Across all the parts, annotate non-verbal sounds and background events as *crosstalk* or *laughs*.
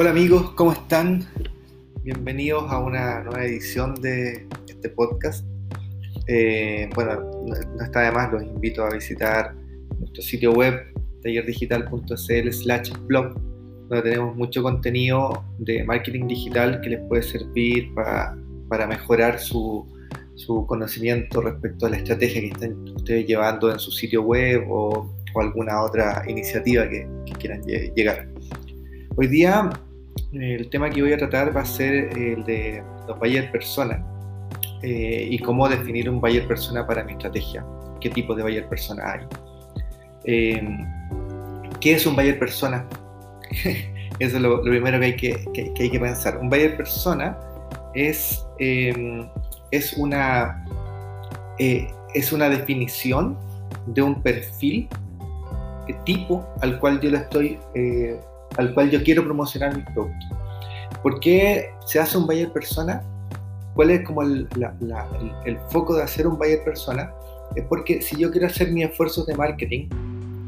Hola amigos, ¿cómo están? Bienvenidos a una nueva edición de este podcast. Eh, bueno, no está de más, los invito a visitar nuestro sitio web tallerdigital.cl slash blog, donde tenemos mucho contenido de marketing digital que les puede servir para, para mejorar su, su, conocimiento respecto a la estrategia que están ustedes llevando en su sitio web o, o alguna otra iniciativa que, que quieran llegar. Hoy día el tema que voy a tratar va a ser el de los buyer persona eh, y cómo definir un buyer persona para mi estrategia, qué tipo de buyer persona hay. Em, ¿Qué es un buyer persona? *laughs* Eso es lo, primero que hay que, hay que, pensar. Un buyer persona es, em, es, una, eh, es una definición de un perfil tipo al cual yo le estoy eh, al cual yo quiero promocionar mi producto. ¿Por qué se hace un buyer persona? ¿Cuál es como el, foco de hacer un buyer persona? Es porque si yo quiero hacer mis esfuerzos de marketing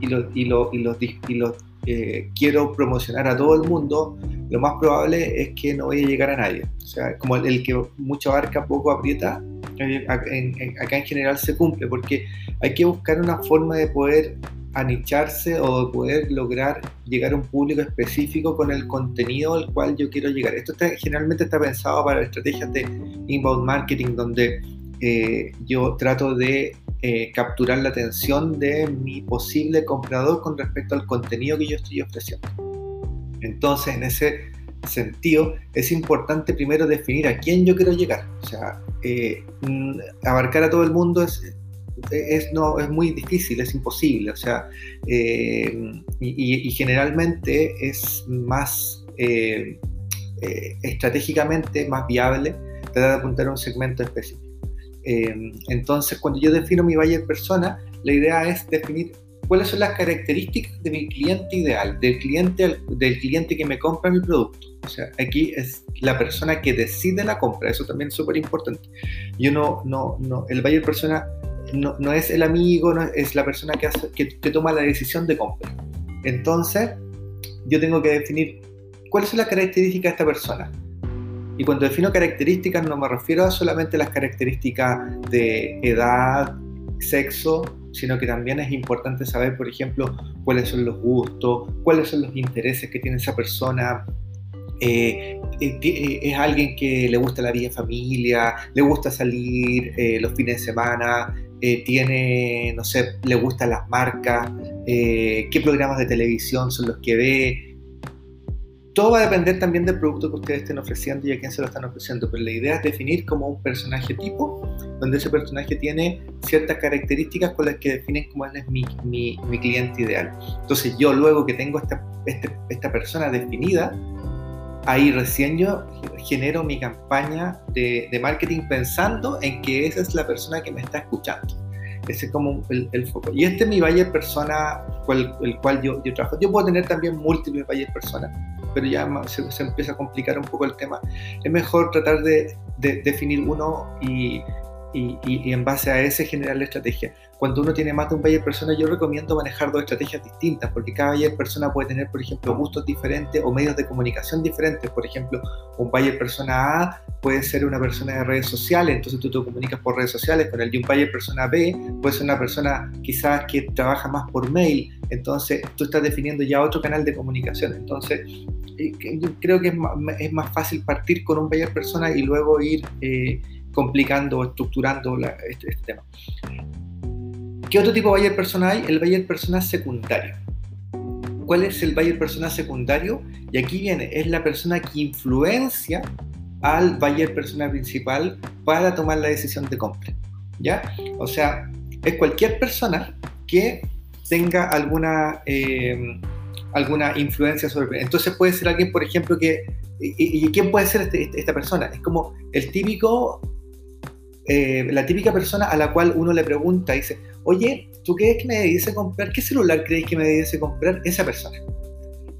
y los y y eh, quiero promocionar a todo el mundo, lo más probable es que no voy a llegar a nadie. O sea, como el, que mucho abarca, poco aprieta, eh, acá en general se cumple, porque hay que buscar una forma de poder anicharse o poder lograr llegar a un público específico con el contenido al cual yo quiero llegar. Esto generalmente está pensado para estrategias de inbound marketing, donde eh, yo trato de eh, capturar la atención de mi posible comprador con respecto al contenido que yo estoy ofreciendo. Entonces, en ese sentido, es importante primero definir a quién yo quiero llegar. O sea, eh, mm, abarcar a todo el mundo es, es, no, es muy difícil, es imposible, o sea, eh, y, generalmente es más eh, eh, estratégicamente más viable tratar de apuntar a un segmento específico. entonces, cuando yo defino mi buyer persona, la idea es definir cuáles son las características de mi cliente ideal, del cliente, del cliente que me compra mi producto. O sea, aquí es la persona que decide la compra, eso también es súper importante. Yo no, no, no, el buyer persona no, es el amigo, no es la persona que, hace, que, toma la decisión de compra. Entonces, yo tengo que definir cuáles son las características de esta persona. Y cuando defino características no me refiero a solamente las características de edad, sexo, sino que también es importante saber, por ejemplo, cuáles son los gustos, cuáles son los intereses que tiene esa persona. Eh, eh, eh, es alguien que le gusta la vida familia, le gusta salir los fines de semana, eh, tiene, no sé, le gustan las marcas, eh, qué programas de televisión son los que ve. Todo va a depender también del producto que ustedes estén ofreciendo y a quién se lo están ofreciendo, pero la idea es definir como un personaje tipo, donde ese personaje tiene ciertas características con las que definen cómo es mi, mi, mi cliente ideal. Entonces yo luego que tengo esta, este, esta persona definida, ahí recién yo genero mi campaña de, marketing pensando en que esa es la persona que me está escuchando. Ese es como el, foco. Y este es mi buyer persona, el cual yo, yo, trabajo. Yo puedo tener también múltiples buyer personas, pero ya se, empieza a complicar un poco el tema. Es mejor tratar de, de definir uno y, y, en base a ese generar la estrategia. Cuando uno tiene más de un buyer persona, yo recomiendo manejar dos estrategias distintas, porque cada buyer persona puede tener, por ejemplo, gustos diferentes o medios de comunicación diferentes. Por ejemplo, un buyer persona A puede ser una persona de redes sociales, entonces tú te comunicas por redes sociales con el de un buyer persona B, puede ser una persona quizás que trabaja más por mail, entonces tú estás definiendo ya otro canal de comunicación. Entonces, eh, creo que es más, es más fácil partir con un buyer persona y luego ir... Eh, complicando o estructurando este, este, tema. ¿Qué otro tipo de buyer persona hay? El buyer persona secundario. ¿Cuál es el buyer persona secundario? Y aquí viene, es la persona que influencia al buyer persona principal para tomar la decisión de compra. ¿Ya? O sea, es cualquier persona que tenga alguna, eh, alguna influencia sobre... Entonces puede ser alguien, por ejemplo, que... ¿Y, quién puede ser este, este, esta persona? Es como el típico eh, la típica persona a la cual uno le pregunta, dice, oye, ¿tú crees que me debiese comprar? ¿Qué celular crees que me debiese comprar? Esa persona.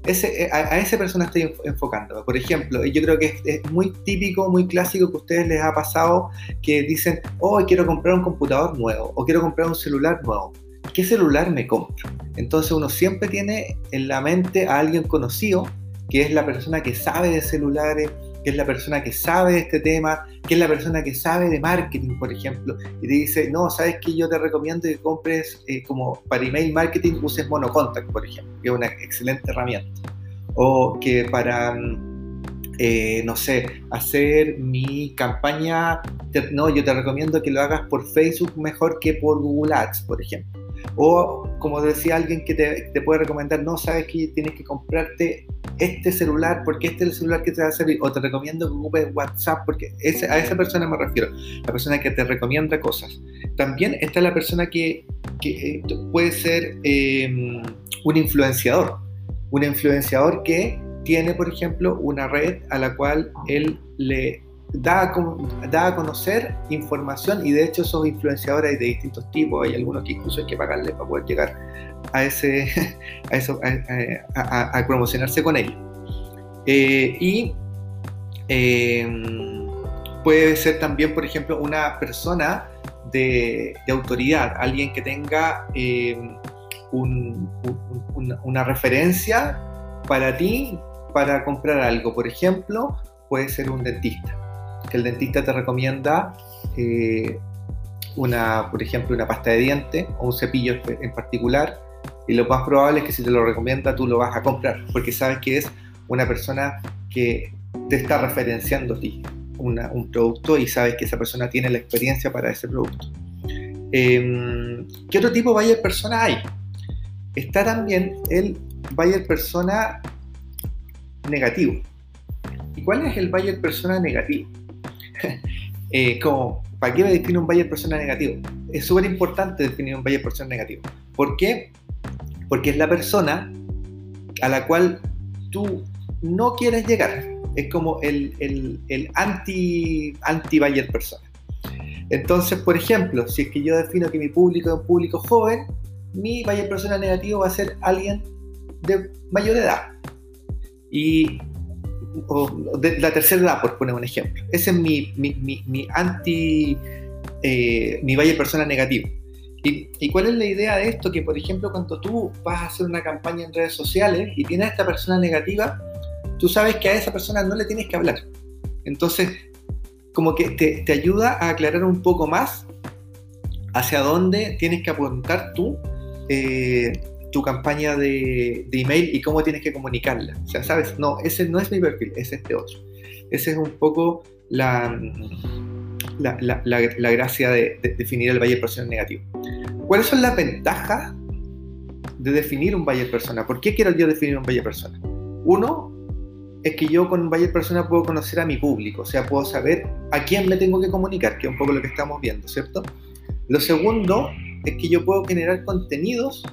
Ese, eh, a, esa persona estoy enfocando. Por ejemplo, yo creo que es, muy típico, muy clásico que a ustedes les ha pasado que dicen, oh, quiero comprar un computador nuevo o quiero comprar un celular nuevo. ¿Qué celular me compro? Entonces uno siempre tiene en la mente a alguien conocido que es la persona que sabe de celulares, que es la persona que sabe de este tema, que es la persona que sabe de marketing, por ejemplo, y te dice, no, sabes que yo te recomiendo que compres eh, como para email marketing uses Monocontact, por ejemplo, que es una excelente herramienta. O que para, eh, no sé, hacer mi campaña, no, yo te recomiendo que lo hagas por Facebook mejor que por Google Ads, por ejemplo. O como decía alguien que te, te puede recomendar, no, sabes que tienes que comprarte este celular porque este es el celular que te va a servir, o te recomiendo que ocupes WhatsApp porque a esa persona me refiero, la persona que te recomienda cosas. También está la persona que, que eh, puede ser em, un influenciador, un influenciador que tiene, por ejemplo, una red a la cual él le da a, da a conocer información y de hecho esos influenciadores de distintos tipos, hay algunos que incluso hay que pagarle para poder llegar a, ese, *laughs* a, eso, a, promocionarse con ellos. Eh, y em, puede ser también, por ejemplo, una persona de, autoridad, alguien que tenga em, una referencia para ti para comprar algo. Por ejemplo, puede ser un dentista que el dentista te recomienda eh, una, por ejemplo, una pasta de diente o un cepillo en particular, y lo más probable es que si te lo recomienda tú lo vas a comprar, porque sabes que es una persona que te está referenciando a ti un producto y sabes que esa persona tiene la experiencia para ese producto. Em, ¿Qué otro tipo de buyer persona hay? Está también el buyer persona negativo. ¿Y cuál es el buyer persona negativo? *laughs* eh, como, ¿para qué me define un buyer persona negativo? Es súper importante definir un buyer persona negativo. ¿Por? Porque es la persona a la cual tú no quieres llegar. Es como el, el, anti, anti persona. Entonces, por ejemplo, si es que yo defino que mi público es un público joven, mi buyer persona negativo va a ser alguien de mayor edad. Y la tercera edad, por poner un ejemplo. Ese es mi, mi, mi, anti, eh, mi valle persona negativo. ¿Y, ¿Y, cuál es la idea de esto? Que, por ejemplo, cuando tú vas a hacer una campaña en redes sociales y tienes a esta persona negativa, tú sabes que a esa persona no le tienes que hablar. Entonces, como que te, te ayuda a aclarar un poco más hacia dónde tienes que apuntar tú eh, tu campaña de, email y cómo tienes que comunicarla. O sea, sabes, no, ese no es mi perfil, es este otro. Ese es un poco la, la, gracia de, definir el buyer persona negativo. ¿Cuáles son las ventajas de definir un buyer persona? ¿Por qué quiero yo definir un buyer persona? Uno, es que yo con buyer persona puedo conocer a mi público, o sea, puedo saber a quién me tengo que comunicar, que es un poco lo que estamos viendo, ¿cierto? Lo segundo es que yo puedo generar contenidos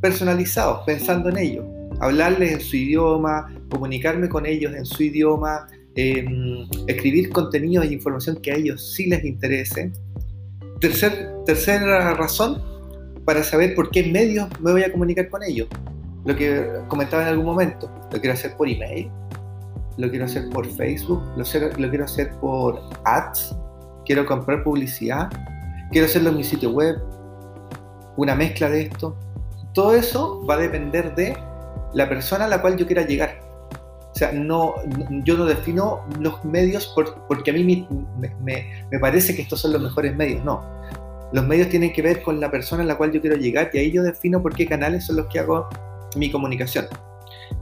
personalizados, pensando en ellos, hablarles en su idioma, comunicarme con ellos en su idioma, em, escribir contenidos e información que a ellos sí les interese. Tercer, tercera razón, para saber por qué medios me voy a comunicar con ellos. Lo que comentaba en algún momento, lo quiero hacer por email, lo quiero hacer por Facebook, lo, lo quiero hacer por ads, quiero comprar publicidad, quiero hacerlo en mi sitio web, una mezcla de esto todo eso va a depender de la persona a la cual yo quiera llegar. O sea, no, yo no defino los medios porque a mí me, parece que estos son los mejores medios, no. Los medios tienen que ver con la persona a la cual yo quiero llegar y ahí yo defino por qué canales son los que hago mi comunicación.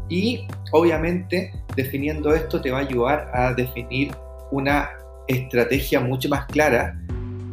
Y obviamente definiendo esto te va a ayudar a definir una estrategia mucho más clara,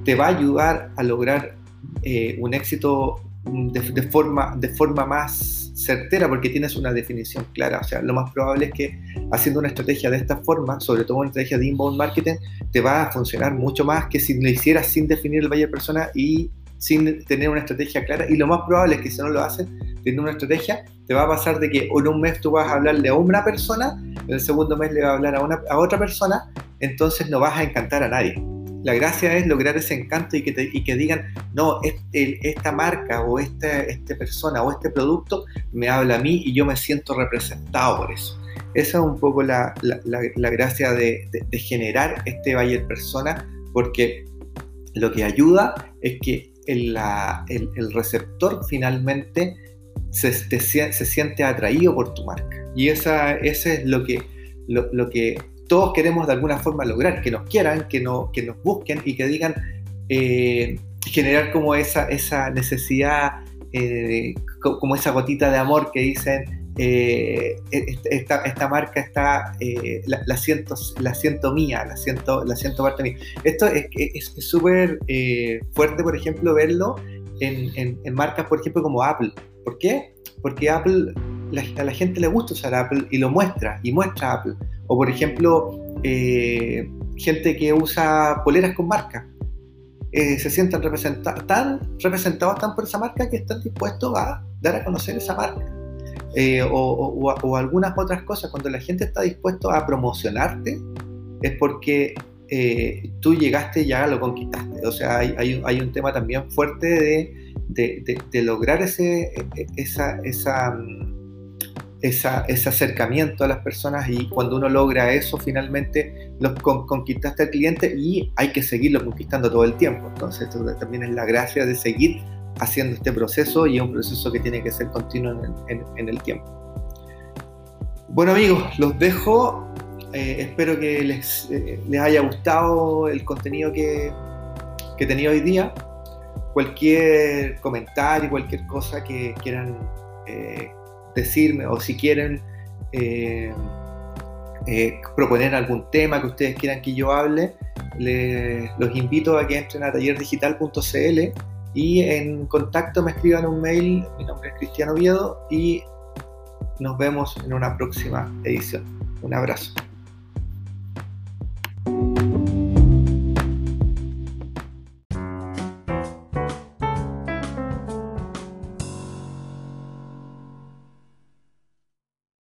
te va a ayudar a lograr eh, un éxito de, forma, de forma más certera porque tienes una definición clara. O sea, lo más probable es que haciendo una estrategia de esta forma, sobre todo una estrategia de inbound marketing, te va a funcionar mucho más que si lo hicieras sin definir el buyer persona y sin tener una estrategia clara. Y lo más probable es que si no lo haces, teniendo una estrategia, te va a pasar de que en un mes tú vas a hablarle a una persona, en el segundo mes le vas a hablar a, una, a otra persona, entonces no vas a encantar a nadie la gracia es lograr ese encanto y que, digan, no, esta marca o esta, persona o este producto me habla a mí y yo me siento representado por eso. Esa es un poco la, gracia de, generar este buyer persona, porque lo que ayuda es que el, el receptor finalmente se, se siente atraído por tu marca. Y esa, ese es lo que, lo, que todos queremos de alguna forma lograr, que nos quieran, que, no, que nos busquen y que digan, eh, generar como esa, esa necesidad, eh, como esa gotita de amor que dicen, eh, esta, esta, marca está, la, siento, la siento mía, la siento, la siento parte mía. Esto es súper fuerte, por ejemplo, verlo en, en, marcas, por ejemplo, como Apple. ¿Por qué? Porque Apple, a la gente le gusta usar Apple y lo muestra, y muestra Apple. O por ejemplo, eh, gente que usa poleras con marca. Eh, se sientan representados, tan representados tan por esa marca que están dispuestos a dar a conocer esa marca. Eh, o, o, algunas otras cosas, cuando la gente está dispuesto a promocionarte, es porque tú llegaste y ya lo conquistaste. O sea, hay, hay, hay un tema también fuerte de de, lograr ese, esa, esa, ese acercamiento a las personas y cuando uno logra eso, finalmente los conquistaste al cliente y hay que seguirlo conquistando todo el tiempo. Entonces, esto también es la gracia de seguir haciendo este proceso y es un proceso que tiene que ser continuo en, el tiempo. Bueno amigos, los dejo. Eh, espero que les, eh, les, haya gustado el contenido que, que tenía hoy día cualquier comentario, cualquier cosa que quieran eh, decirme o si quieren eh, eh, proponer algún tema que ustedes quieran que yo hable, los invito a que entren a tallerdigital.cl y en contacto me escriban un mail. Mi nombre es Cristiano Viedo y nos vemos en una próxima edición. Un abrazo.